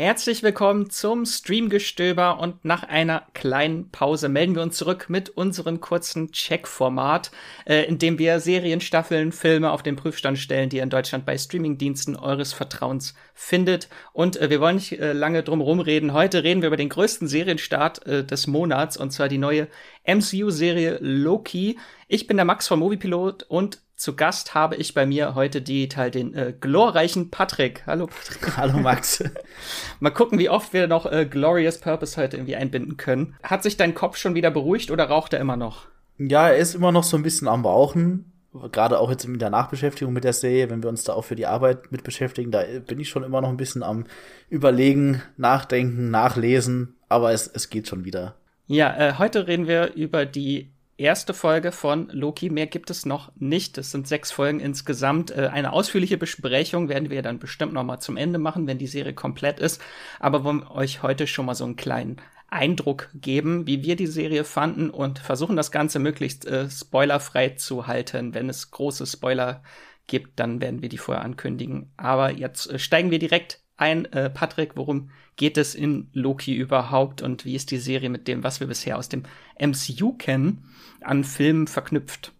Herzlich willkommen zum Streamgestöber und nach einer kleinen Pause melden wir uns zurück mit unserem kurzen Check-Format, äh, in dem wir Serien, Staffeln, Filme auf den Prüfstand stellen, die ihr in Deutschland bei Streamingdiensten eures Vertrauens findet. Und äh, wir wollen nicht äh, lange drum rumreden. Heute reden wir über den größten Serienstart äh, des Monats und zwar die neue MCU-Serie Loki. Ich bin der Max vom Moviepilot und zu Gast habe ich bei mir heute digital den äh, glorreichen Patrick. Hallo Patrick. Hallo Max. Mal gucken, wie oft wir noch äh, Glorious Purpose heute irgendwie einbinden können. Hat sich dein Kopf schon wieder beruhigt oder raucht er immer noch? Ja, er ist immer noch so ein bisschen am Rauchen. Gerade auch jetzt in der Nachbeschäftigung mit der Serie, wenn wir uns da auch für die Arbeit mit beschäftigen, da bin ich schon immer noch ein bisschen am Überlegen, Nachdenken, Nachlesen. Aber es, es geht schon wieder. Ja, äh, heute reden wir über die erste Folge von Loki. Mehr gibt es noch nicht. Es sind sechs Folgen insgesamt. Äh, eine ausführliche Besprechung werden wir dann bestimmt noch mal zum Ende machen, wenn die Serie komplett ist. Aber wollen euch heute schon mal so einen kleinen Eindruck geben, wie wir die Serie fanden und versuchen das Ganze möglichst äh, spoilerfrei zu halten. Wenn es große Spoiler gibt, dann werden wir die vorher ankündigen. Aber jetzt äh, steigen wir direkt ein. Äh, Patrick, worum geht es in Loki überhaupt und wie ist die Serie mit dem, was wir bisher aus dem MCU kennen, an Filmen verknüpft?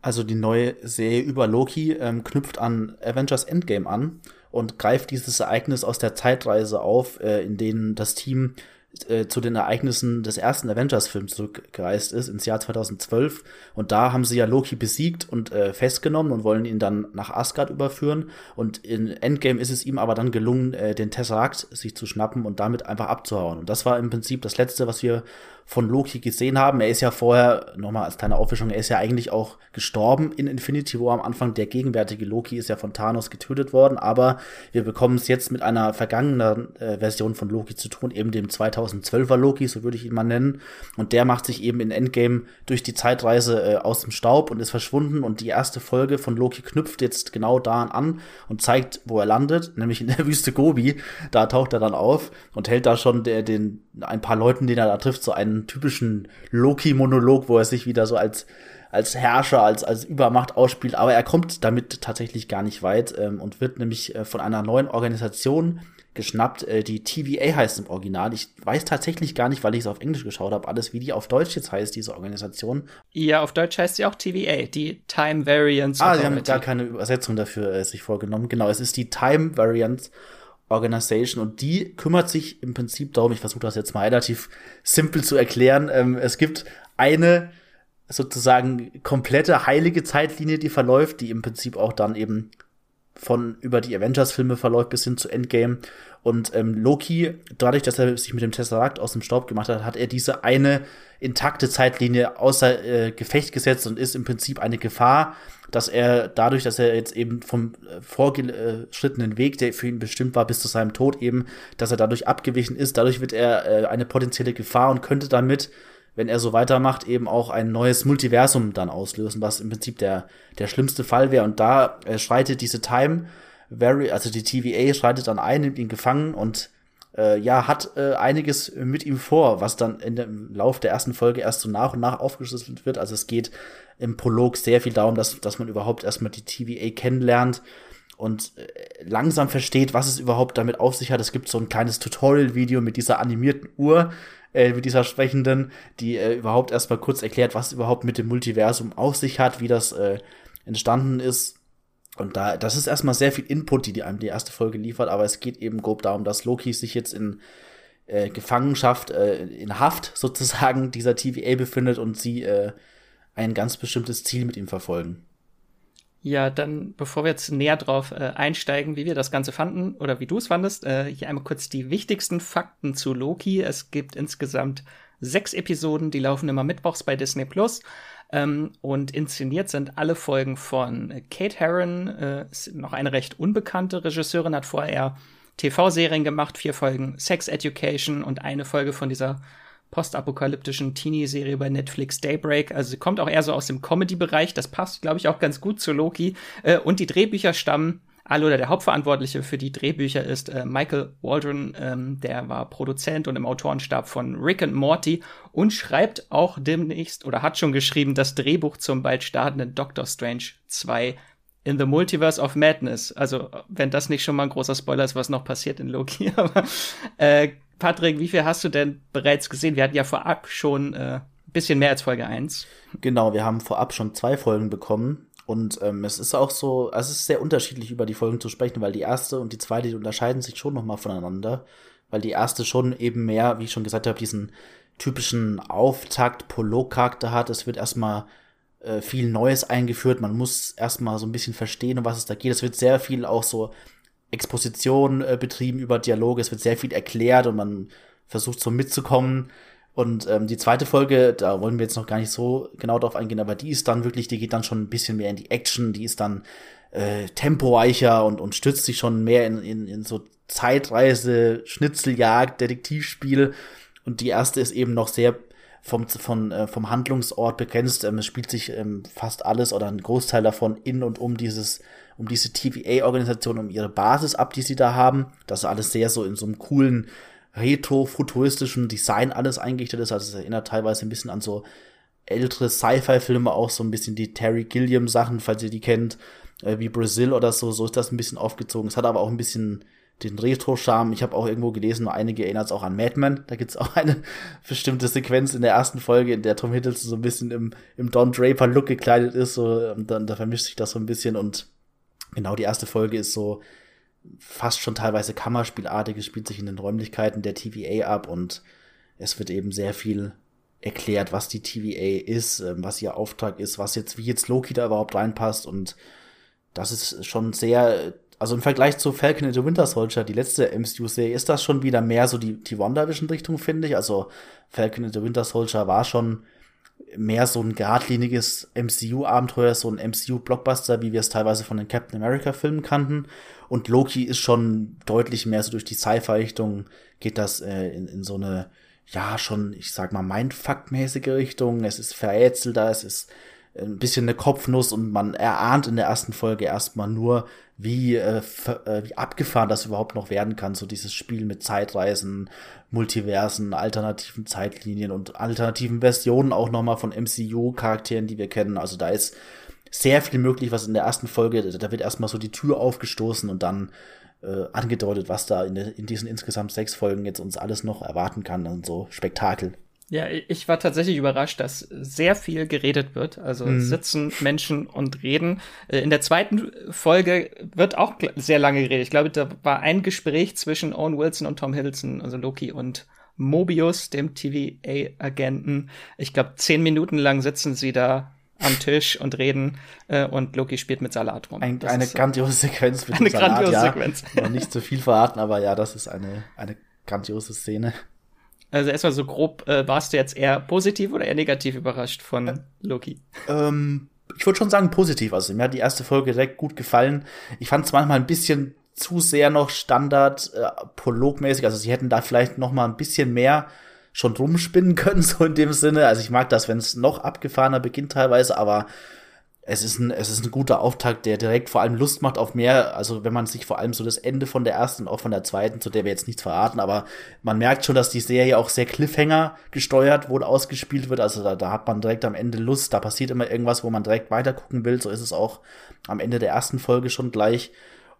Also die neue Serie über Loki ähm, knüpft an Avengers Endgame an und greift dieses Ereignis aus der Zeitreise auf, äh, in denen das Team äh, zu den Ereignissen des ersten Avengers-Films zurückgereist ist, ins Jahr 2012. Und da haben sie ja Loki besiegt und äh, festgenommen und wollen ihn dann nach Asgard überführen. Und in Endgame ist es ihm aber dann gelungen, äh, den Tesseract sich zu schnappen und damit einfach abzuhauen. Und das war im Prinzip das Letzte, was wir von Loki gesehen haben. Er ist ja vorher, nochmal als kleine Aufwischung, er ist ja eigentlich auch gestorben in Infinity War am Anfang. Der gegenwärtige Loki ist ja von Thanos getötet worden, aber wir bekommen es jetzt mit einer vergangenen äh, Version von Loki zu tun, eben dem 2012er Loki, so würde ich ihn mal nennen. Und der macht sich eben in Endgame durch die Zeitreise äh, aus dem Staub und ist verschwunden. Und die erste Folge von Loki knüpft jetzt genau daran an und zeigt, wo er landet, nämlich in der Wüste Gobi. Da taucht er dann auf und hält da schon der, den, ein paar Leuten, den er da trifft, so einen typischen Loki-Monolog, wo er sich wieder so als als Herrscher, als, als Übermacht ausspielt, aber er kommt damit tatsächlich gar nicht weit ähm, und wird nämlich äh, von einer neuen Organisation geschnappt, äh, die TVA heißt im Original. Ich weiß tatsächlich gar nicht, weil ich es auf Englisch geschaut habe, alles wie die auf Deutsch jetzt heißt, diese Organisation. Ja, auf Deutsch heißt sie auch TVA, die Time Variance Authority. Ah, sie haben gar keine Übersetzung dafür äh, sich vorgenommen. Genau, es ist die Time Variance Organization und die kümmert sich im Prinzip darum, ich versuche das jetzt mal relativ simpel zu erklären. Ähm, es gibt eine sozusagen komplette heilige Zeitlinie, die verläuft, die im Prinzip auch dann eben von über die Avengers-Filme verläuft bis hin zu Endgame. Und ähm, Loki, dadurch, dass er sich mit dem Tesseract aus dem Staub gemacht hat, hat er diese eine intakte Zeitlinie außer äh, Gefecht gesetzt und ist im Prinzip eine Gefahr, dass er dadurch, dass er jetzt eben vom äh, vorgeschrittenen Weg, der für ihn bestimmt war, bis zu seinem Tod eben, dass er dadurch abgewichen ist. Dadurch wird er äh, eine potenzielle Gefahr und könnte damit wenn er so weitermacht, eben auch ein neues Multiversum dann auslösen, was im Prinzip der, der schlimmste Fall wäre. Und da äh, schreitet diese Time, very, also die TVA schreitet dann ein, nimmt ihn gefangen und äh, ja, hat äh, einiges mit ihm vor, was dann in dem Lauf der ersten Folge erst so nach und nach aufgeschlüsselt wird. Also es geht im Prolog sehr viel darum, dass, dass man überhaupt erstmal die TVA kennenlernt und äh, langsam versteht, was es überhaupt damit auf sich hat. Es gibt so ein kleines Tutorial-Video mit dieser animierten Uhr, äh, mit dieser Sprechenden, die äh, überhaupt erstmal kurz erklärt, was überhaupt mit dem Multiversum auf sich hat, wie das äh, entstanden ist. Und da, das ist erstmal sehr viel Input, die, die einem die erste Folge liefert, aber es geht eben grob darum, dass Loki sich jetzt in äh, Gefangenschaft, äh, in Haft sozusagen dieser TVA befindet und sie äh, ein ganz bestimmtes Ziel mit ihm verfolgen. Ja, dann, bevor wir jetzt näher drauf äh, einsteigen, wie wir das Ganze fanden oder wie du es fandest, äh, hier einmal kurz die wichtigsten Fakten zu Loki. Es gibt insgesamt sechs Episoden, die laufen immer mittwochs bei Disney Plus. Ähm, und inszeniert sind alle Folgen von Kate Herron, äh, noch eine recht unbekannte Regisseurin, hat vorher TV-Serien gemacht, vier Folgen Sex Education und eine Folge von dieser postapokalyptischen Teenie-Serie bei Netflix Daybreak. Also sie kommt auch eher so aus dem Comedy-Bereich. Das passt, glaube ich, auch ganz gut zu Loki. Äh, und die Drehbücher stammen alle oder der Hauptverantwortliche für die Drehbücher ist äh, Michael Waldron, ähm, der war Produzent und im Autorenstab von Rick and Morty und schreibt auch demnächst oder hat schon geschrieben das Drehbuch zum bald startenden Doctor Strange 2 in the Multiverse of Madness. Also, wenn das nicht schon mal ein großer Spoiler ist, was noch passiert in Loki. Aber äh, Patrick, wie viel hast du denn bereits gesehen? Wir hatten ja vorab schon äh, bisschen mehr als Folge 1. Genau, wir haben vorab schon zwei Folgen bekommen. Und ähm, es ist auch so, also es ist sehr unterschiedlich, über die Folgen zu sprechen, weil die erste und die zweite, die unterscheiden sich schon nochmal voneinander. Weil die erste schon eben mehr, wie ich schon gesagt habe, diesen typischen Auftakt-Prolog-Charakter hat. Es wird erstmal äh, viel Neues eingeführt. Man muss erstmal so ein bisschen verstehen, um was es da geht. Es wird sehr viel auch so Exposition äh, betrieben über Dialoge. Es wird sehr viel erklärt und man versucht so mitzukommen. Und ähm, die zweite Folge, da wollen wir jetzt noch gar nicht so genau drauf eingehen, aber die ist dann wirklich, die geht dann schon ein bisschen mehr in die Action, die ist dann äh, temporeicher und, und stützt sich schon mehr in, in, in so Zeitreise, Schnitzeljagd, Detektivspiel. Und die erste ist eben noch sehr vom, von, äh, vom Handlungsort begrenzt. Ähm, es spielt sich ähm, fast alles oder ein Großteil davon in und um dieses, um diese TVA-Organisation, um ihre Basis ab, die sie da haben. Das ist alles sehr so in so einem coolen retro-futuristischen Design alles eingerichtet ist. Also es erinnert teilweise ein bisschen an so ältere Sci-Fi-Filme, auch so ein bisschen die Terry Gilliam-Sachen, falls ihr die kennt, äh, wie Brazil oder so. So ist das ein bisschen aufgezogen. Es hat aber auch ein bisschen den Retro-Charme. Ich habe auch irgendwo gelesen, einige erinnert es auch an Mad Men. Da gibt's auch eine bestimmte Sequenz in der ersten Folge, in der Tom Hiddleston so ein bisschen im, im Don Draper-Look gekleidet ist. So, und dann da vermischt sich das so ein bisschen. Und genau die erste Folge ist so fast schon teilweise Kammerspielartig, spielt sich in den Räumlichkeiten der TVA ab und es wird eben sehr viel erklärt, was die TVA ist, ähm, was ihr Auftrag ist, was jetzt, wie jetzt Loki da überhaupt reinpasst und das ist schon sehr, also im Vergleich zu Falcon and the Winter Soldier, die letzte MCU-Serie, ist das schon wieder mehr so die, die WandaVision-Richtung, finde ich. Also Falcon and the Winter Soldier war schon mehr so ein geradliniges MCU-Abenteuer, so ein MCU-Blockbuster, wie wir es teilweise von den Captain America-Filmen kannten. Und Loki ist schon deutlich mehr so durch die Sci-Fi-Richtung, geht das äh, in, in so eine, ja, schon, ich sag mal, Mindfuck-mäßige Richtung. Es ist verätzelter, es ist ein bisschen eine Kopfnuss und man erahnt in der ersten Folge erstmal nur, wie, äh, äh, wie abgefahren das überhaupt noch werden kann. So dieses Spiel mit Zeitreisen, Multiversen, alternativen Zeitlinien und alternativen Versionen auch nochmal von MCU-Charakteren, die wir kennen. Also da ist sehr viel möglich, was in der ersten Folge, da wird erstmal so die Tür aufgestoßen und dann äh, angedeutet, was da in, in diesen insgesamt sechs Folgen jetzt uns alles noch erwarten kann und so Spektakel. Ja, ich war tatsächlich überrascht, dass sehr viel geredet wird. Also mhm. sitzen Menschen und reden. Äh, in der zweiten Folge wird auch sehr lange geredet. Ich glaube, da war ein Gespräch zwischen Owen Wilson und Tom Hiddleston, also Loki und Mobius, dem TVA-Agenten. Ich glaube, zehn Minuten lang sitzen sie da am Tisch und reden äh, und Loki spielt mit Salat rum. Ein, eine grandiose Sequenz mit eine Salat, grandiose ja. Sequenz. nicht zu viel verraten, aber ja, das ist eine, eine grandiose Szene. Also erstmal so grob, äh, warst du jetzt eher positiv oder eher negativ überrascht von äh, Loki? Ähm, ich würde schon sagen positiv. Also mir hat die erste Folge direkt gut gefallen. Ich fand es manchmal ein bisschen zu sehr noch Standard äh, prologmäßig. Also sie hätten da vielleicht noch mal ein bisschen mehr schon rumspinnen können, so in dem Sinne. Also ich mag das, wenn es noch abgefahrener beginnt teilweise, aber es ist ein, es ist ein guter Auftakt, der direkt vor allem Lust macht auf mehr. Also wenn man sich vor allem so das Ende von der ersten und auch von der zweiten, zu der wir jetzt nichts verraten, aber man merkt schon, dass die Serie auch sehr Cliffhanger gesteuert wurde, ausgespielt wird. Also da, da hat man direkt am Ende Lust. Da passiert immer irgendwas, wo man direkt weiter gucken will. So ist es auch am Ende der ersten Folge schon gleich.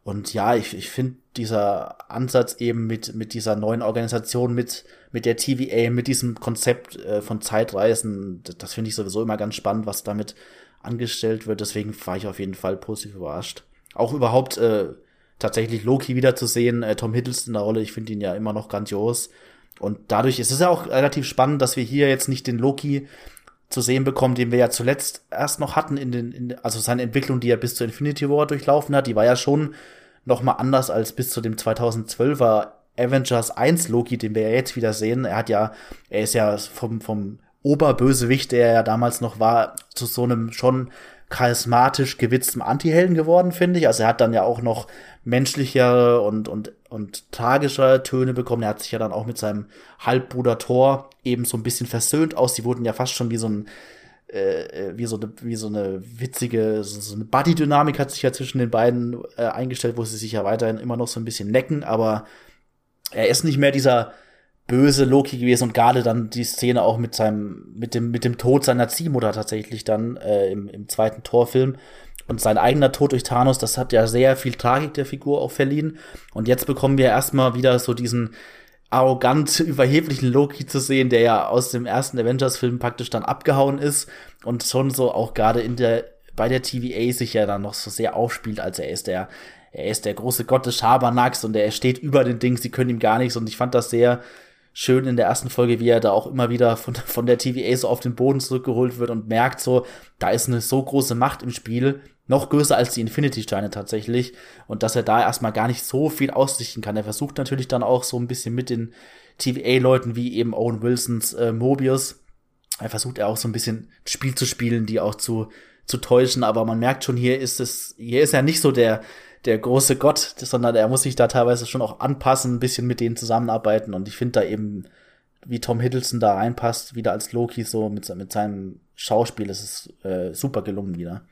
Und ja, ich, ich finde dieser Ansatz eben mit, mit dieser neuen Organisation, mit, mit der TVA, mit diesem Konzept äh, von Zeitreisen, das, das finde ich sowieso immer ganz spannend, was damit angestellt wird. Deswegen war ich auf jeden Fall positiv überrascht. Auch überhaupt äh, tatsächlich Loki wiederzusehen, äh, Tom Hiddleston in der Rolle, ich finde ihn ja immer noch grandios. Und dadurch ist es ja auch relativ spannend, dass wir hier jetzt nicht den Loki zu sehen bekommen, den wir ja zuletzt erst noch hatten in den, in, also seine Entwicklung, die er bis zur Infinity War durchlaufen hat, die war ja schon noch mal anders als bis zu dem 2012er Avengers 1 Loki, den wir ja jetzt wieder sehen. Er hat ja, er ist ja vom, vom Oberbösewicht, der ja damals noch war, zu so einem schon charismatisch gewitzten Antihelden geworden, finde ich. Also er hat dann ja auch noch menschlichere und, und, und tragische Töne bekommen. Er hat sich ja dann auch mit seinem Halbbruder Thor eben so ein bisschen versöhnt aus. Die wurden ja fast schon wie so ein, äh, äh wie so eine, wie so eine witzige, so, so eine Buddy-Dynamik hat sich ja zwischen den beiden äh, eingestellt, wo sie sich ja weiterhin immer noch so ein bisschen necken, aber er ist nicht mehr dieser böse Loki gewesen und gerade dann die Szene auch mit seinem, mit dem, mit dem Tod seiner Ziehmutter tatsächlich dann äh, im, im zweiten Torfilm. Und sein eigener Tod durch Thanos, das hat ja sehr viel Tragik der Figur auch verliehen. Und jetzt bekommen wir erstmal wieder so diesen arrogant überheblichen Loki zu sehen, der ja aus dem ersten Avengers-Film praktisch dann abgehauen ist und schon so auch gerade in der bei der TVA sich ja dann noch so sehr aufspielt, als er ist der er ist der große Gott des Schabernacks und er steht über den Dings, sie können ihm gar nichts und ich fand das sehr schön in der ersten Folge, wie er da auch immer wieder von, von der TVA so auf den Boden zurückgeholt wird und merkt so, da ist eine so große Macht im Spiel, noch größer als die Infinity-Steine tatsächlich und dass er da erstmal gar nicht so viel ausrichten kann. Er versucht natürlich dann auch so ein bisschen mit den TVA-Leuten wie eben Owen Wilsons äh, Mobius, er versucht er auch so ein bisschen Spiel zu spielen, die auch zu, zu täuschen, aber man merkt schon, hier ist es, hier ist er nicht so der, der große Gott, sondern er muss sich da teilweise schon auch anpassen, ein bisschen mit denen zusammenarbeiten. Und ich finde da eben, wie Tom Hiddleston da reinpasst, wieder als Loki so mit, mit seinem Schauspiel, das ist äh, super gelungen wieder.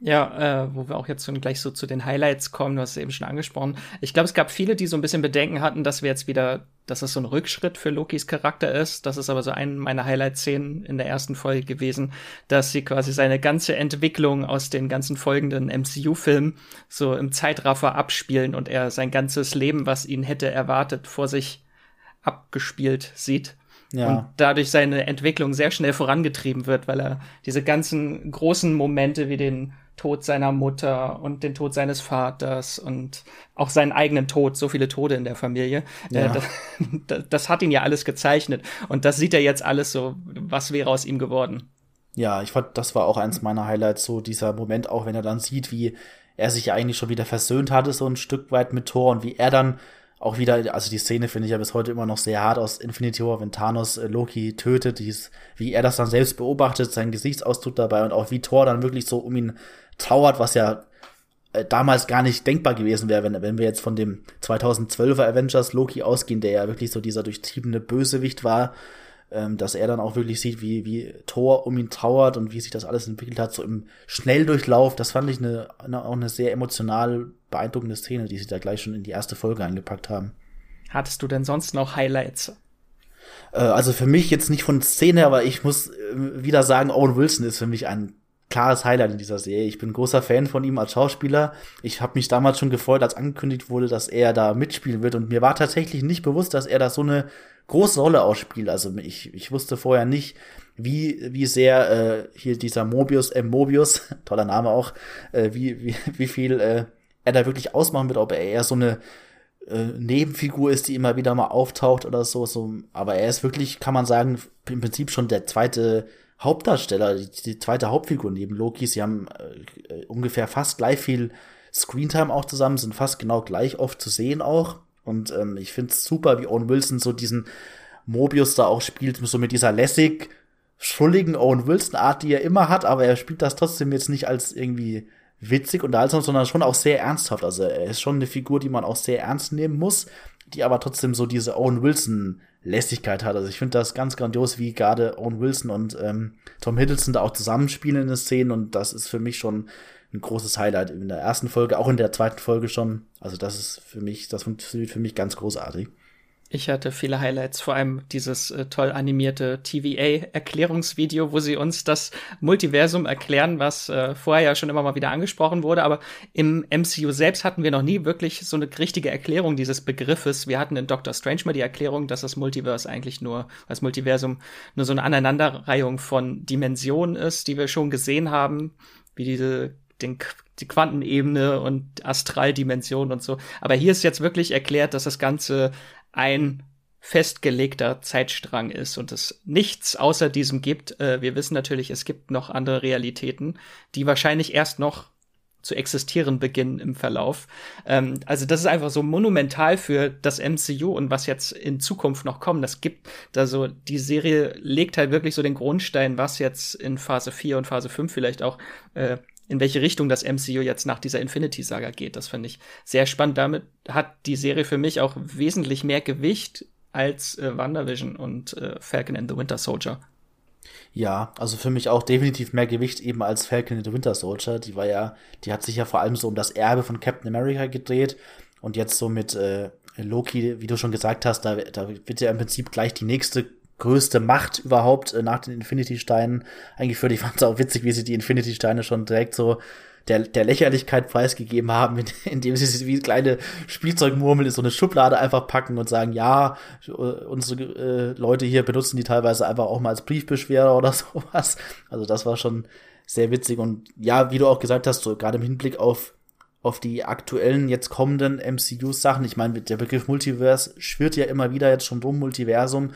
Ja, äh, wo wir auch jetzt schon gleich so zu den Highlights kommen, du hast es eben schon angesprochen. Ich glaube, es gab viele, die so ein bisschen Bedenken hatten, dass wir jetzt wieder, dass es so ein Rückschritt für Lokis Charakter ist. Das ist aber so eine meiner Highlight-Szenen in der ersten Folge gewesen, dass sie quasi seine ganze Entwicklung aus den ganzen folgenden MCU-Filmen so im Zeitraffer abspielen und er sein ganzes Leben, was ihn hätte erwartet, vor sich abgespielt sieht. Ja. Und dadurch seine Entwicklung sehr schnell vorangetrieben wird, weil er diese ganzen großen Momente wie den Tod seiner Mutter und den Tod seines Vaters und auch seinen eigenen Tod, so viele Tode in der Familie. Äh, ja. Das, das, hat ihn ja alles gezeichnet. Und das sieht er jetzt alles so, was wäre aus ihm geworden. Ja, ich fand, das war auch eins meiner Highlights, so dieser Moment, auch wenn er dann sieht, wie er sich eigentlich schon wieder versöhnt hatte, so ein Stück weit mit Thor und wie er dann auch wieder, also die Szene finde ich ja bis heute immer noch sehr hart aus Infinity War, wenn Thanos äh, Loki tötet, dies, wie er das dann selbst beobachtet, sein Gesichtsausdruck dabei und auch wie Thor dann wirklich so um ihn trauert, was ja äh, damals gar nicht denkbar gewesen wäre, wenn, wenn wir jetzt von dem 2012er Avengers Loki ausgehen, der ja wirklich so dieser durchtriebene Bösewicht war, ähm, dass er dann auch wirklich sieht, wie, wie Thor um ihn trauert und wie sich das alles entwickelt hat, so im Schnelldurchlauf. Das fand ich eine, eine, auch eine sehr emotional beeindruckende Szene, die sie da gleich schon in die erste Folge eingepackt haben. Hattest du denn sonst noch Highlights? Äh, also für mich jetzt nicht von Szene, aber ich muss äh, wieder sagen, Owen Wilson ist für mich ein klares Highlight in dieser Serie. Ich bin großer Fan von ihm als Schauspieler. Ich habe mich damals schon gefreut, als angekündigt wurde, dass er da mitspielen wird. Und mir war tatsächlich nicht bewusst, dass er da so eine große Rolle ausspielt. Also ich, ich wusste vorher nicht, wie, wie sehr äh, hier dieser Mobius, äh, Mobius, toller Name auch, äh, wie, wie, wie viel äh, er da wirklich ausmachen wird, ob er eher so eine äh, Nebenfigur ist, die immer wieder mal auftaucht oder so, so. Aber er ist wirklich, kann man sagen, im Prinzip schon der zweite Hauptdarsteller, die, die zweite Hauptfigur neben Loki. Sie haben äh, ungefähr fast gleich viel Screentime auch zusammen, sind fast genau gleich oft zu sehen auch. Und ähm, ich finde es super, wie Owen Wilson so diesen Mobius da auch spielt, so mit dieser lässig schrulligen Owen Wilson-Art, die er immer hat, aber er spielt das trotzdem jetzt nicht als irgendwie witzig und unterhaltsam, sondern schon auch sehr ernsthaft. Also er ist schon eine Figur, die man auch sehr ernst nehmen muss, die aber trotzdem so diese Owen Wilson Lässigkeit hat. Also ich finde das ganz grandios, wie gerade Owen Wilson und ähm, Tom Hiddleston da auch zusammenspielen in den Szenen und das ist für mich schon ein großes Highlight in der ersten Folge, auch in der zweiten Folge schon. Also das ist für mich, das funktioniert für mich ganz großartig. Ich hatte viele Highlights, vor allem dieses äh, toll animierte TVA-Erklärungsvideo, wo sie uns das Multiversum erklären, was äh, vorher ja schon immer mal wieder angesprochen wurde. Aber im MCU selbst hatten wir noch nie wirklich so eine richtige Erklärung dieses Begriffes. Wir hatten in Doctor Strange mal die Erklärung, dass das Multiverse eigentlich nur, das Multiversum nur so eine Aneinanderreihung von Dimensionen ist, die wir schon gesehen haben, wie diese den, die Quantenebene und Astraldimension und so. Aber hier ist jetzt wirklich erklärt, dass das Ganze ein festgelegter Zeitstrang ist und es nichts außer diesem gibt. Äh, wir wissen natürlich, es gibt noch andere Realitäten, die wahrscheinlich erst noch zu existieren beginnen im Verlauf. Ähm, also das ist einfach so monumental für das MCU und was jetzt in Zukunft noch kommt. Das gibt, also die Serie legt halt wirklich so den Grundstein, was jetzt in Phase 4 und Phase 5 vielleicht auch äh, in welche Richtung das MCU jetzt nach dieser Infinity-Saga geht. Das finde ich sehr spannend. Damit hat die Serie für mich auch wesentlich mehr Gewicht als äh, WandaVision und äh, Falcon and the Winter Soldier. Ja, also für mich auch definitiv mehr Gewicht eben als Falcon and the Winter Soldier. Die war ja, die hat sich ja vor allem so um das Erbe von Captain America gedreht und jetzt so mit äh, Loki, wie du schon gesagt hast, da, da wird ja im Prinzip gleich die nächste größte Macht überhaupt äh, nach den Infinity-Steinen eingeführt. Ich fand es auch witzig, wie sie die Infinity-Steine schon direkt so der, der Lächerlichkeit preisgegeben haben, indem sie wie kleine Spielzeugmurmel in so eine Schublade einfach packen und sagen, ja, unsere äh, Leute hier benutzen die teilweise einfach auch mal als Briefbeschwerer oder sowas. Also das war schon sehr witzig und ja, wie du auch gesagt hast, so gerade im Hinblick auf auf die aktuellen, jetzt kommenden MCU-Sachen. Ich meine, der Begriff Multiverse schwirrt ja immer wieder jetzt schon drum, Multiversum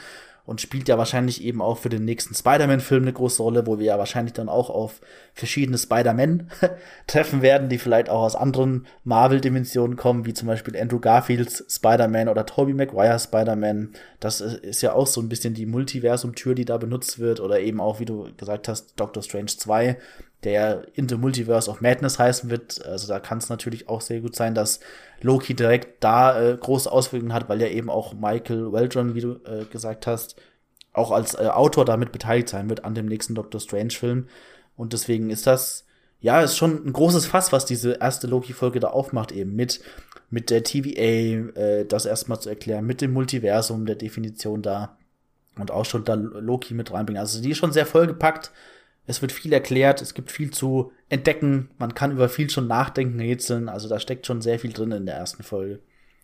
und spielt ja wahrscheinlich eben auch für den nächsten Spider-Man-Film eine große Rolle, wo wir ja wahrscheinlich dann auch auf verschiedene Spider-Man treffen werden, die vielleicht auch aus anderen Marvel-Dimensionen kommen, wie zum Beispiel Andrew Garfields Spider-Man oder Tobey Maguire Spider-Man. Das ist ja auch so ein bisschen die Multiversum-Tür, die da benutzt wird, oder eben auch, wie du gesagt hast, Doctor Strange 2, der in the Multiverse of Madness heißen wird. Also da kann es natürlich auch sehr gut sein, dass Loki direkt da äh, große Auswirkungen hat, weil ja eben auch Michael Waldron, wie du äh, gesagt hast, auch als äh, Autor damit beteiligt sein wird an dem nächsten Doctor Strange-Film. Und deswegen ist das, ja, ist schon ein großes Fass, was diese erste Loki-Folge da aufmacht, eben mit, mit der TVA, äh, das erstmal zu erklären, mit dem Multiversum, der Definition da. Und auch schon da Loki mit reinbringen. Also die ist schon sehr vollgepackt es wird viel erklärt, es gibt viel zu entdecken, man kann über viel schon nachdenken, rätseln, also da steckt schon sehr viel drin in der ersten Folge.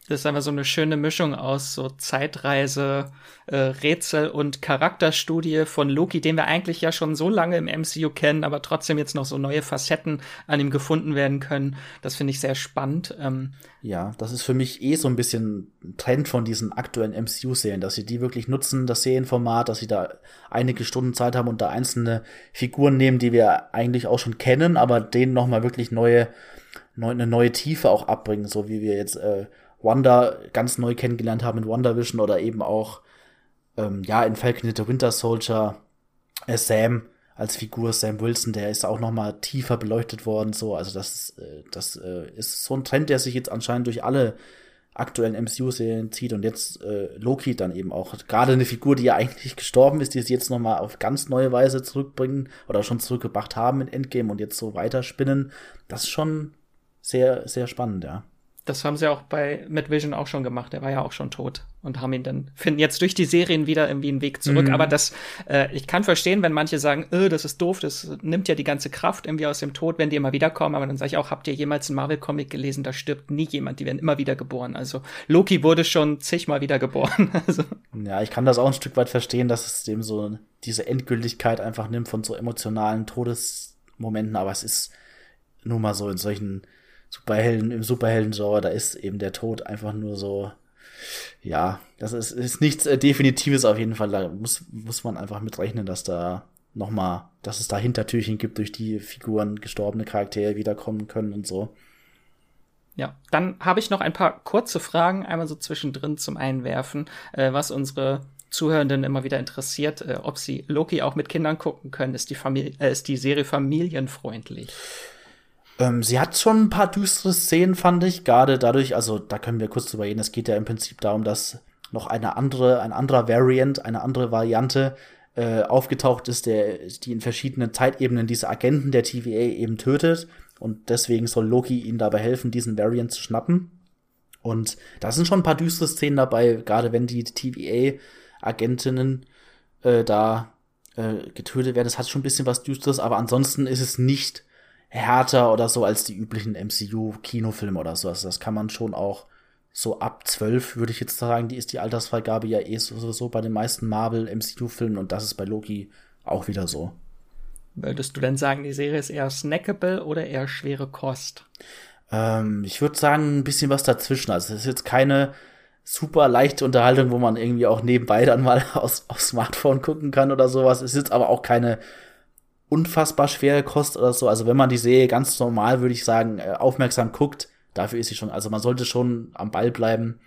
Das ist einfach so eine schöne Mischung aus so Zeitreise, äh, Rätsel und Charakterstudie von Loki, den wir eigentlich ja schon so lange im MCU kennen, aber trotzdem jetzt noch so neue Facetten an ihm gefunden werden können. Das finde ich sehr spannend. Ähm, ja, das ist für mich eh so ein bisschen Trend von diesen aktuellen MCU-Serien, dass sie die wirklich nutzen, das Serienformat, dass sie da einige Stunden Zeit haben und da einzelne Figuren nehmen, die wir eigentlich auch schon kennen, aber denen noch mal wirklich neue, neu, eine neue Tiefe auch abbringen, so wie wir jetzt äh, Wanda ganz neu kennengelernt haben in WandaVision oder eben auch ähm, ja in Falcon the Winter Soldier. Äh, Sam als Figur Sam Wilson, der ist auch noch mal tiefer beleuchtet worden so, also das äh, das äh, ist so ein Trend, der sich jetzt anscheinend durch alle aktuellen MCU-Serien zieht und jetzt äh, Loki dann eben auch. Gerade eine Figur, die ja eigentlich gestorben ist, die sie jetzt noch mal auf ganz neue Weise zurückbringen oder schon zurückgebracht haben in Endgame und jetzt so weiterspinnen, das ist schon sehr sehr spannend, ja. Das haben sie auch bei Matt Vision auch schon gemacht. Der war ja auch schon tot und haben ihn dann finden jetzt durch die Serien wieder irgendwie einen Weg zurück. Mhm. Aber das, äh, ich kann verstehen, wenn manche sagen, äh, das ist doof, das nimmt ja die ganze Kraft irgendwie aus dem Tod, wenn die immer wiederkommen. Aber dann sage ich auch, habt ihr jemals einen Marvel-Comic gelesen? Da stirbt nie jemand. Die werden immer wieder geboren. Also Loki wurde schon zigmal wieder geboren. also. Ja, ich kann das auch ein Stück weit verstehen, dass es dem so diese Endgültigkeit einfach nimmt von so emotionalen Todesmomenten. Aber es ist nur mal so in solchen Superhelden, im Superhelden-Genre, da ist eben der Tod einfach nur so, ja, das ist, ist nichts äh, Definitives auf jeden Fall. Da muss, muss man einfach mitrechnen, dass da nochmal, dass es da Hintertürchen gibt, durch die Figuren gestorbene Charaktere wiederkommen können und so. Ja, dann habe ich noch ein paar kurze Fragen, einmal so zwischendrin zum Einwerfen, äh, was unsere Zuhörenden immer wieder interessiert, äh, ob sie Loki auch mit Kindern gucken können. Ist die, Familie, äh, ist die Serie familienfreundlich? Ähm, sie hat schon ein paar düstere Szenen, fand ich, gerade dadurch, also da können wir kurz drüber reden, es geht ja im Prinzip darum, dass noch eine andere, ein anderer Variant, eine andere Variante äh, aufgetaucht ist, der, die in verschiedenen Zeitebenen diese Agenten der TVA eben tötet. Und deswegen soll Loki ihnen dabei helfen, diesen Variant zu schnappen. Und da sind schon ein paar düstere Szenen dabei, gerade wenn die TVA-Agentinnen äh, da äh, getötet werden. Das hat schon ein bisschen was Düsteres, aber ansonsten ist es nicht härter oder so als die üblichen MCU-Kinofilme oder so. Also das kann man schon auch so ab zwölf, würde ich jetzt sagen, die ist die Altersfreigabe ja eh sowieso bei den meisten Marvel-MCU-Filmen und das ist bei Loki auch wieder so. Würdest du denn sagen, die Serie ist eher snackable oder eher schwere Kost? Ähm, ich würde sagen, ein bisschen was dazwischen. Also es ist jetzt keine super leichte Unterhaltung, wo man irgendwie auch nebenbei dann mal aus, aufs Smartphone gucken kann oder sowas. Es ist jetzt aber auch keine unfassbar schwere Kost oder so. Also wenn man die Serie ganz normal, würde ich sagen, äh, aufmerksam guckt, dafür ist sie schon, also man sollte schon am Ball bleiben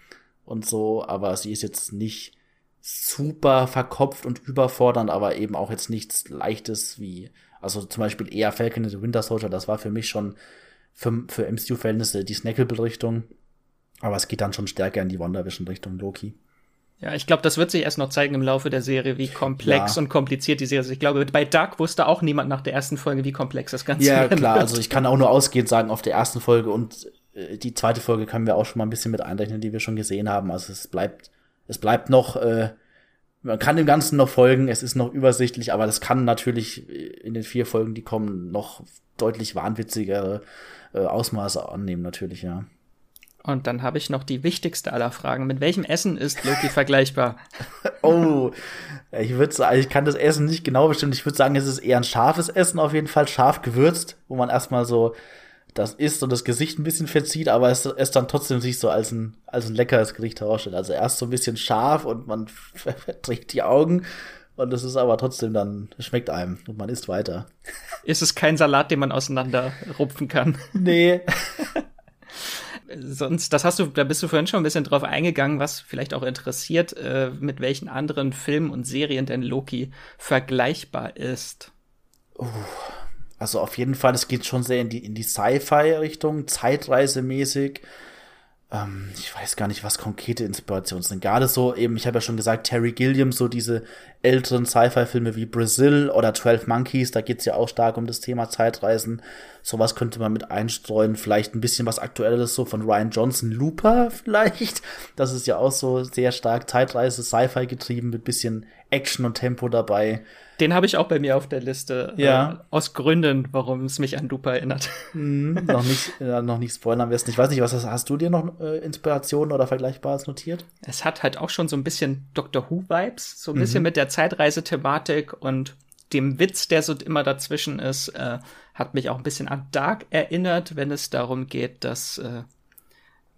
und so, aber sie ist jetzt nicht super verkopft und überfordernd, aber eben auch jetzt nichts Leichtes wie, also zum Beispiel eher Falcon and the Winter Soldier, das war für mich schon für, für MCU-Verhältnisse die Snackable-Richtung. Aber es geht dann schon stärker in die WandaVision-Richtung Loki. Ja, ich glaube, das wird sich erst noch zeigen im Laufe der Serie, wie komplex ja. und kompliziert die Serie ist. Ich glaube, bei Dark wusste auch niemand nach der ersten Folge, wie komplex das Ganze ist. Ja, klar, wird. also ich kann auch nur ausgehend sagen, auf der ersten Folge und äh, die zweite Folge können wir auch schon mal ein bisschen mit einrechnen, die wir schon gesehen haben. Also es bleibt, es bleibt noch äh, man kann dem Ganzen noch folgen, es ist noch übersichtlich, aber das kann natürlich in den vier Folgen, die kommen, noch deutlich wahnwitzigere äh, Ausmaße annehmen, natürlich, ja. Und dann habe ich noch die wichtigste aller Fragen. Mit welchem Essen ist Loki vergleichbar? oh, ich würde sagen, ich kann das Essen nicht genau bestimmen. Ich würde sagen, es ist eher ein scharfes Essen, auf jeden Fall scharf gewürzt, wo man erstmal so das isst und das Gesicht ein bisschen verzieht, aber es, es dann trotzdem sich so als ein, als ein leckeres Gericht herausstellt. Also erst so ein bisschen scharf und man verdreht die Augen und es ist aber trotzdem dann, es schmeckt einem und man isst weiter. Ist es kein Salat, den man auseinanderrupfen kann? Nee. Sonst, das hast du, da bist du vorhin schon ein bisschen drauf eingegangen, was vielleicht auch interessiert, äh, mit welchen anderen Filmen und Serien denn Loki vergleichbar ist. Uh. Also auf jeden Fall, es geht schon sehr in die, in die Sci-Fi-Richtung, zeitreisemäßig. Ähm, ich weiß gar nicht, was konkrete Inspirationen sind. Gerade so eben, ich habe ja schon gesagt, Terry Gilliam, so diese älteren Sci-Fi-Filme wie Brazil oder 12 Monkeys, da geht's ja auch stark um das Thema Zeitreisen. Sowas könnte man mit einstreuen. Vielleicht ein bisschen was Aktuelles so von Ryan Johnson, Looper vielleicht. Das ist ja auch so sehr stark Zeitreise, Sci-Fi getrieben mit bisschen Action und Tempo dabei. Den habe ich auch bei mir auf der Liste. Ja. Äh, aus Gründen, warum es mich an Dupa erinnert. Hm, noch nicht, äh, noch nicht spoilern am besten. Ich weiß nicht, was hast, hast du dir noch äh, Inspirationen oder Vergleichbares notiert? Es hat halt auch schon so ein bisschen Doctor Who Vibes, so ein mhm. bisschen mit der Zeitreisethematik und dem Witz, der so immer dazwischen ist, äh, hat mich auch ein bisschen an Dark erinnert, wenn es darum geht, dass äh,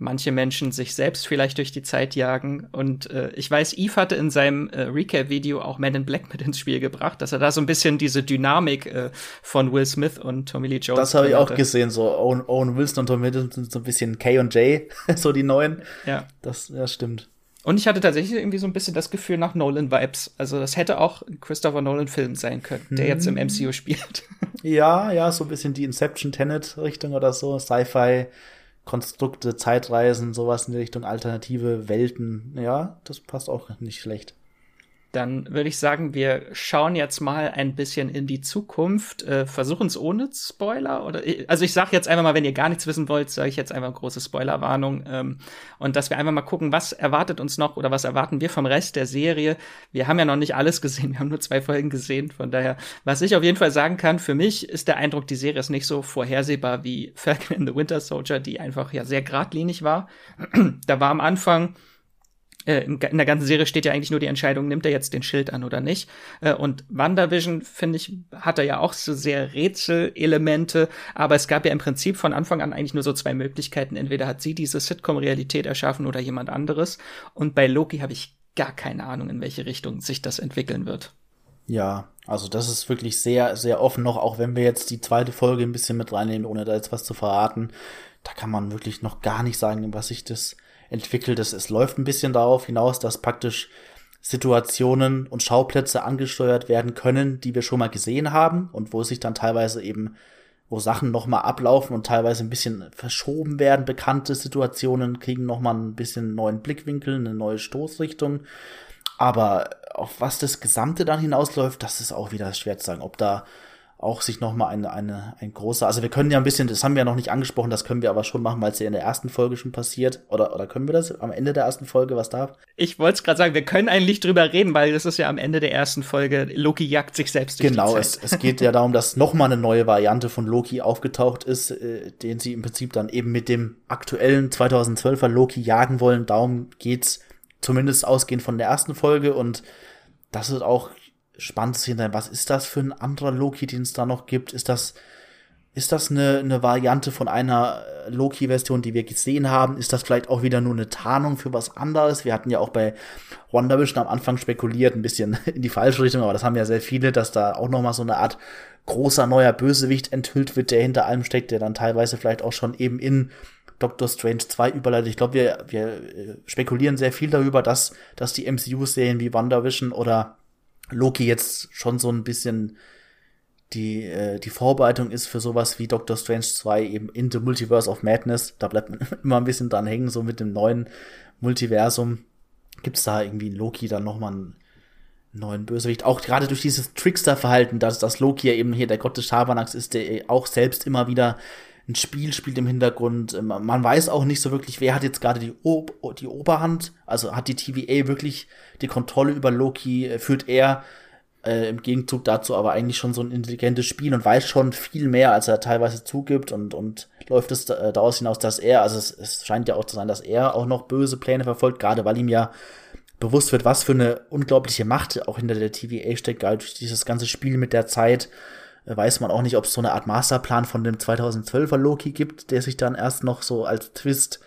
manche Menschen sich selbst vielleicht durch die Zeit jagen. Und äh, ich weiß, Eve hatte in seinem äh, Recap-Video auch Man in Black mit ins Spiel gebracht, dass er da so ein bisschen diese Dynamik äh, von Will Smith und Tommy Lee Jones. Das habe ich auch gesehen, so Owen, Owen Wilson und Tommy Lee sind so ein bisschen K und J, so die neuen. Ja. Das, ja, stimmt. Und ich hatte tatsächlich irgendwie so ein bisschen das Gefühl nach Nolan-Vibes. Also das hätte auch ein Christopher Nolan-Film sein können, der hm. jetzt im MCU spielt. Ja, ja, so ein bisschen die Inception-Tenet-Richtung oder so, Sci-Fi. Konstrukte, Zeitreisen, sowas in die Richtung alternative Welten. Ja, das passt auch nicht schlecht. Dann würde ich sagen, wir schauen jetzt mal ein bisschen in die Zukunft, äh, versuchen es ohne Spoiler oder also ich sage jetzt einfach mal, wenn ihr gar nichts wissen wollt, sage ich jetzt einfach große Spoilerwarnung ähm, und dass wir einfach mal gucken, was erwartet uns noch oder was erwarten wir vom Rest der Serie. Wir haben ja noch nicht alles gesehen, wir haben nur zwei Folgen gesehen, von daher, was ich auf jeden Fall sagen kann, für mich ist der Eindruck, die Serie ist nicht so vorhersehbar wie Falcon in the Winter Soldier, die einfach ja sehr geradlinig war. da war am Anfang äh, in der ganzen Serie steht ja eigentlich nur die Entscheidung, nimmt er jetzt den Schild an oder nicht. Äh, und WandaVision, finde ich, hat er ja auch so sehr Rätselelemente, aber es gab ja im Prinzip von Anfang an eigentlich nur so zwei Möglichkeiten. Entweder hat sie diese Sitcom-Realität erschaffen oder jemand anderes. Und bei Loki habe ich gar keine Ahnung, in welche Richtung sich das entwickeln wird. Ja, also das ist wirklich sehr, sehr offen noch, auch wenn wir jetzt die zweite Folge ein bisschen mit reinnehmen, ohne da jetzt was zu verraten. Da kann man wirklich noch gar nicht sagen, was sich das entwickelt. Es, es läuft ein bisschen darauf hinaus, dass praktisch Situationen und Schauplätze angesteuert werden können, die wir schon mal gesehen haben und wo sich dann teilweise eben, wo Sachen nochmal ablaufen und teilweise ein bisschen verschoben werden. Bekannte Situationen kriegen nochmal ein bisschen neuen Blickwinkel, eine neue Stoßrichtung. Aber auf was das Gesamte dann hinausläuft, das ist auch wieder schwer zu sagen. Ob da auch sich nochmal eine, eine, ein großer, also wir können ja ein bisschen, das haben wir ja noch nicht angesprochen, das können wir aber schon machen, weil es ja in der ersten Folge schon passiert. Oder, oder können wir das am Ende der ersten Folge, was darf? Ich wollte es gerade sagen, wir können eigentlich drüber reden, weil das ist ja am Ende der ersten Folge, Loki jagt sich selbst durch Genau, es, es geht ja darum, dass nochmal eine neue Variante von Loki aufgetaucht ist, äh, den sie im Prinzip dann eben mit dem aktuellen 2012er Loki jagen wollen. Darum geht's zumindest ausgehend von der ersten Folge und das ist auch spannend zu sehen was ist das für ein anderer Loki, den es da noch gibt? Ist das, ist das eine, eine Variante von einer äh, Loki-Version, die wir gesehen haben? Ist das vielleicht auch wieder nur eine Tarnung für was anderes? Wir hatten ja auch bei WandaVision am Anfang spekuliert, ein bisschen in die falsche Richtung, aber das haben ja sehr viele, dass da auch noch mal so eine Art großer neuer Bösewicht enthüllt wird, der hinter allem steckt, der dann teilweise vielleicht auch schon eben in Doctor Strange 2 überleitet. Ich glaube, wir, wir äh, spekulieren sehr viel darüber, dass, dass die MCU-Serien wie WandaVision oder Loki jetzt schon so ein bisschen die, äh, die Vorbereitung ist für sowas wie Doctor Strange 2 eben in the Multiverse of Madness. Da bleibt man immer ein bisschen dran hängen, so mit dem neuen Multiversum. Gibt's da irgendwie in Loki dann nochmal einen neuen Bösewicht? Auch gerade durch dieses Trickster-Verhalten, dass, dass Loki ja eben hier der Gott des Schabernacks ist, der auch selbst immer wieder ein Spiel spielt im Hintergrund. Ähm, man weiß auch nicht so wirklich, wer hat jetzt gerade die, Ob die Oberhand. Also hat die TVA wirklich die Kontrolle über Loki? Äh, führt er äh, im Gegenzug dazu aber eigentlich schon so ein intelligentes Spiel und weiß schon viel mehr, als er teilweise zugibt und, und läuft es äh, daraus hinaus, dass er, also es, es scheint ja auch zu sein, dass er auch noch böse Pläne verfolgt, gerade weil ihm ja bewusst wird, was für eine unglaubliche Macht auch hinter der TVA steckt, halt durch dieses ganze Spiel mit der Zeit weiß man auch nicht, ob es so eine Art Masterplan von dem 2012er Loki gibt, der sich dann erst noch so als Twist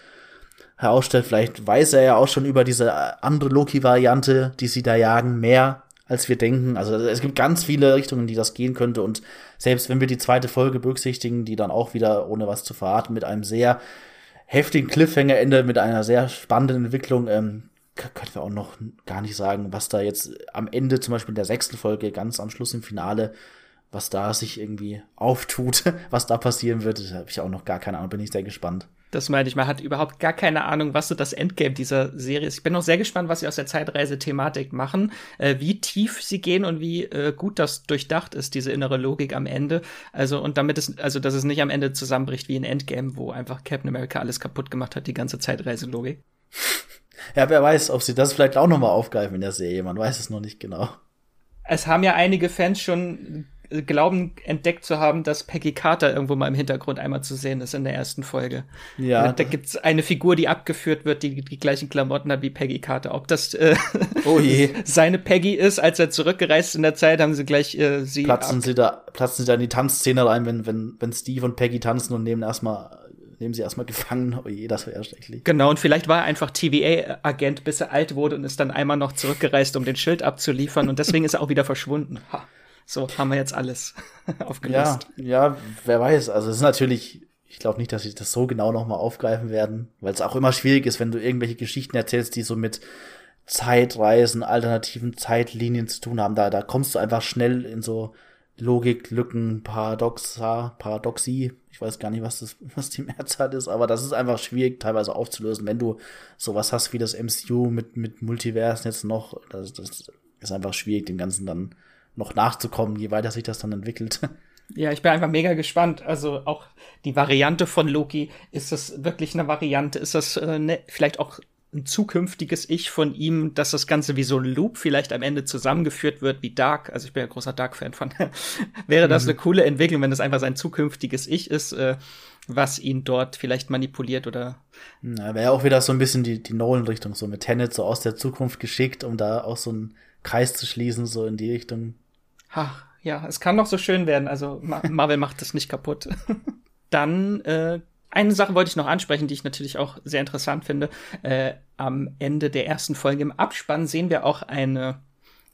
herausstellt. Vielleicht weiß er ja auch schon über diese äh, andere Loki-Variante, die sie da jagen, mehr als wir denken. Also es gibt ganz viele Richtungen, die das gehen könnte. Und selbst wenn wir die zweite Folge berücksichtigen, die dann auch wieder, ohne was zu verraten, mit einem sehr heftigen Cliffhanger endet, mit einer sehr spannenden Entwicklung, ähm, können wir auch noch gar nicht sagen, was da jetzt am Ende, zum Beispiel in der sechsten Folge, ganz am Schluss im Finale, was da sich irgendwie auftut, was da passieren wird, habe ich auch noch gar keine Ahnung, bin ich sehr gespannt. Das meine ich, man hat überhaupt gar keine Ahnung, was so das Endgame dieser Serie ist. Ich bin noch sehr gespannt, was sie aus der Zeitreise-Thematik machen, äh, wie tief sie gehen und wie äh, gut das durchdacht ist, diese innere Logik am Ende. Also, und damit es, also, dass es nicht am Ende zusammenbricht wie in Endgame, wo einfach Captain America alles kaputt gemacht hat, die ganze Zeitreiselogik. Ja, wer weiß, ob sie das vielleicht auch nochmal aufgreifen in der Serie, man weiß es noch nicht genau. Es haben ja einige Fans schon glauben, entdeckt zu haben, dass Peggy Carter irgendwo mal im Hintergrund einmal zu sehen ist in der ersten Folge. Ja. Da gibt's eine Figur, die abgeführt wird, die die gleichen Klamotten hat wie Peggy Carter. Ob das äh, oh je. seine Peggy ist, als er zurückgereist in der Zeit, haben sie gleich äh, sie. Platzen sie da, platzen sie da in die Tanzszene rein, wenn, wenn, wenn Steve und Peggy tanzen und nehmen erstmal nehmen sie erstmal gefangen. Oh je, das wäre schrecklich. Genau, und vielleicht war er einfach TVA-Agent, bis er alt wurde und ist dann einmal noch zurückgereist, um den Schild abzuliefern. Und deswegen ist er auch wieder verschwunden. Ha. So haben wir jetzt alles aufgelöst. Ja, ja, wer weiß. Also es ist natürlich, ich glaube nicht, dass sie das so genau nochmal aufgreifen werden, weil es auch immer schwierig ist, wenn du irgendwelche Geschichten erzählst, die so mit Zeitreisen, alternativen Zeitlinien zu tun haben. Da, da kommst du einfach schnell in so Logiklücken, Paradoxa, Paradoxie. Ich weiß gar nicht, was das, was die Mehrzahl ist, aber das ist einfach schwierig teilweise aufzulösen, wenn du sowas hast wie das MCU mit, mit Multiversen jetzt noch. Das, das ist einfach schwierig, dem Ganzen dann noch nachzukommen, je weiter sich das dann entwickelt. Ja, ich bin einfach mega gespannt. Also auch die Variante von Loki, ist das wirklich eine Variante? Ist das äh, ne, vielleicht auch ein zukünftiges Ich von ihm, dass das Ganze wie so ein Loop vielleicht am Ende zusammengeführt wird, wie Dark. Also ich bin ja großer Dark-Fan von. Wäre das mhm. eine coole Entwicklung, wenn das einfach sein zukünftiges Ich ist, äh, was ihn dort vielleicht manipuliert oder. Na, wäre auch wieder so ein bisschen die, die Nolan-Richtung, so mit Tenet so aus der Zukunft geschickt, um da auch so einen Kreis zu schließen, so in die Richtung. Ach, ja, es kann noch so schön werden. Also Marvel macht das nicht kaputt. Dann äh, eine Sache wollte ich noch ansprechen, die ich natürlich auch sehr interessant finde. Äh, am Ende der ersten Folge im Abspann sehen wir auch eine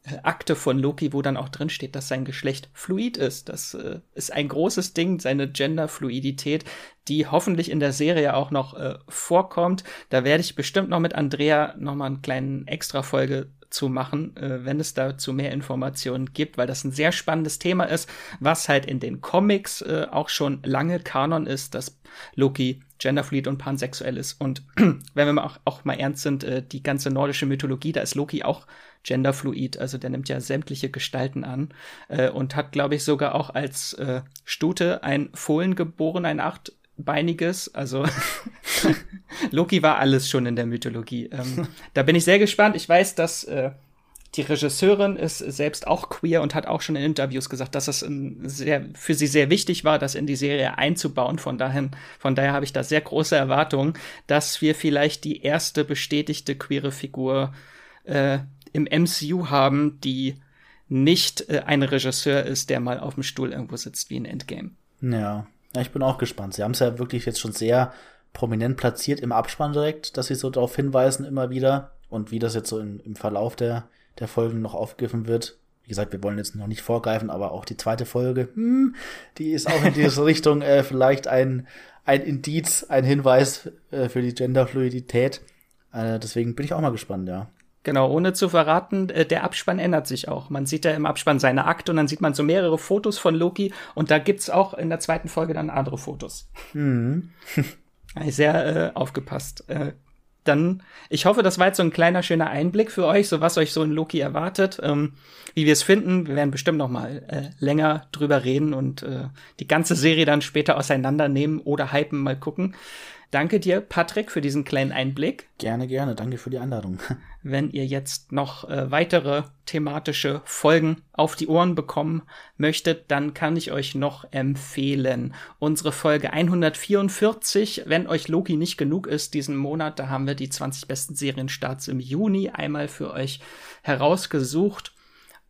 äh, Akte von Loki, wo dann auch drin steht, dass sein Geschlecht fluid ist. Das äh, ist ein großes Ding, seine Genderfluidität, die hoffentlich in der Serie auch noch äh, vorkommt. Da werde ich bestimmt noch mit Andrea noch mal einen kleinen Extra-Folge zu machen, äh, wenn es dazu mehr Informationen gibt, weil das ein sehr spannendes Thema ist, was halt in den Comics äh, auch schon lange Kanon ist, dass Loki genderfluid und pansexuell ist. Und wenn wir mal auch, auch mal ernst sind, äh, die ganze nordische Mythologie, da ist Loki auch genderfluid, also der nimmt ja sämtliche Gestalten an äh, und hat, glaube ich, sogar auch als äh, Stute ein Fohlen geboren, ein acht beiniges. Also Loki war alles schon in der Mythologie. Ähm, da bin ich sehr gespannt. Ich weiß, dass äh, die Regisseurin ist selbst auch queer und hat auch schon in Interviews gesagt, dass es sehr, für sie sehr wichtig war, das in die Serie einzubauen. Von daher, von daher habe ich da sehr große Erwartungen, dass wir vielleicht die erste bestätigte queere Figur äh, im MCU haben, die nicht äh, ein Regisseur ist, der mal auf dem Stuhl irgendwo sitzt wie in Endgame. Ja, ja, ich bin auch gespannt. Sie haben es ja wirklich jetzt schon sehr prominent platziert im Abspann direkt, dass sie so darauf hinweisen immer wieder und wie das jetzt so in, im Verlauf der, der Folgen noch aufgegriffen wird. Wie gesagt, wir wollen jetzt noch nicht vorgreifen, aber auch die zweite Folge, hm, die ist auch in diese Richtung äh, vielleicht ein, ein Indiz, ein Hinweis äh, für die Genderfluidität. Äh, deswegen bin ich auch mal gespannt, ja. Genau, ohne zu verraten, äh, der Abspann ändert sich auch. Man sieht ja im Abspann seine Akte und dann sieht man so mehrere Fotos von Loki und da gibt's auch in der zweiten Folge dann andere Fotos. Mhm. Sehr äh, aufgepasst. Äh, dann, ich hoffe, das war jetzt so ein kleiner, schöner Einblick für euch, so was euch so in Loki erwartet, ähm, wie wir es finden. Wir werden bestimmt noch mal äh, länger drüber reden und äh, die ganze Serie dann später auseinandernehmen oder hypen, mal gucken. Danke dir, Patrick, für diesen kleinen Einblick. Gerne, gerne. Danke für die Einladung. Wenn ihr jetzt noch äh, weitere thematische Folgen auf die Ohren bekommen möchtet, dann kann ich euch noch empfehlen. Unsere Folge 144, wenn euch Loki nicht genug ist diesen Monat, da haben wir die 20 besten Serienstarts im Juni einmal für euch herausgesucht.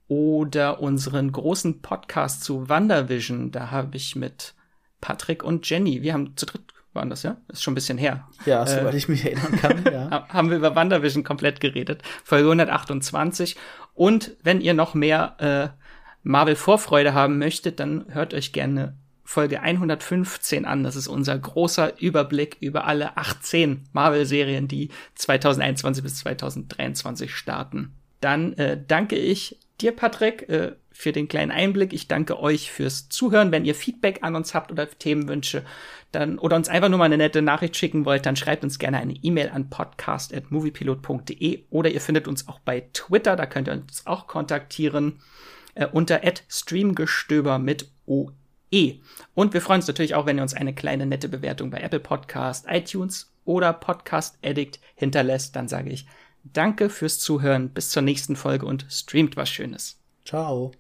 Oder unseren großen Podcast zu WandaVision, da habe ich mit Patrick und Jenny, wir haben zu dritt waren das ja? Ist schon ein bisschen her. Ja, soweit äh, ich mich erinnern kann, ja. haben wir über WandaVision komplett geredet. Folge 128. Und wenn ihr noch mehr äh, Marvel-Vorfreude haben möchtet, dann hört euch gerne Folge 115 an. Das ist unser großer Überblick über alle 18 Marvel-Serien, die 2021 bis 2023 starten. Dann äh, danke ich dir, Patrick, äh, für den kleinen Einblick. Ich danke euch fürs Zuhören. Wenn ihr Feedback an uns habt oder Themenwünsche, dann oder uns einfach nur mal eine nette Nachricht schicken wollt, dann schreibt uns gerne eine E-Mail an podcast@moviepilot.de oder ihr findet uns auch bei Twitter, da könnt ihr uns auch kontaktieren äh, unter @streamgestöber mit OE. Und wir freuen uns natürlich auch, wenn ihr uns eine kleine nette Bewertung bei Apple Podcast, iTunes oder Podcast Addict hinterlässt, dann sage ich Danke fürs Zuhören, bis zur nächsten Folge und streamt was Schönes. Ciao.